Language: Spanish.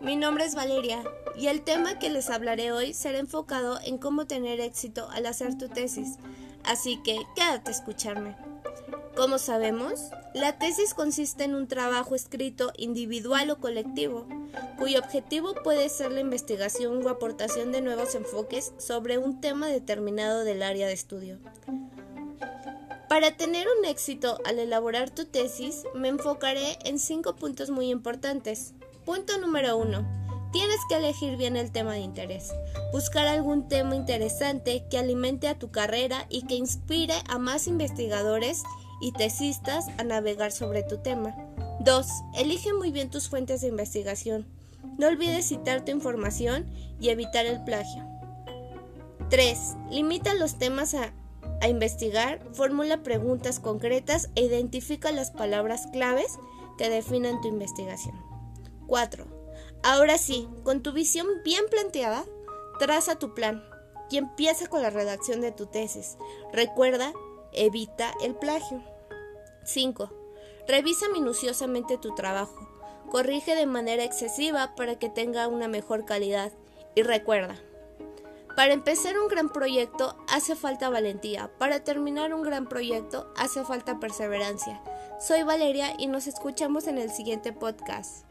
mi nombre es Valeria y el tema que les hablaré hoy será enfocado en cómo tener éxito al hacer tu tesis, así que quédate a escucharme. Como sabemos, la tesis consiste en un trabajo escrito individual o colectivo, cuyo objetivo puede ser la investigación o aportación de nuevos enfoques sobre un tema determinado del área de estudio. Para tener un éxito al elaborar tu tesis, me enfocaré en cinco puntos muy importantes. Punto número uno. Tienes que elegir bien el tema de interés. Buscar algún tema interesante que alimente a tu carrera y que inspire a más investigadores y tesistas a navegar sobre tu tema. 2. Elige muy bien tus fuentes de investigación. No olvides citar tu información y evitar el plagio. 3. Limita los temas a a investigar, formula preguntas concretas e identifica las palabras claves que definen tu investigación. 4. Ahora sí, con tu visión bien planteada, traza tu plan y empieza con la redacción de tu tesis. Recuerda, evita el plagio. 5. Revisa minuciosamente tu trabajo. Corrige de manera excesiva para que tenga una mejor calidad. Y recuerda, para empezar un gran proyecto hace falta valentía. Para terminar un gran proyecto hace falta perseverancia. Soy Valeria y nos escuchamos en el siguiente podcast.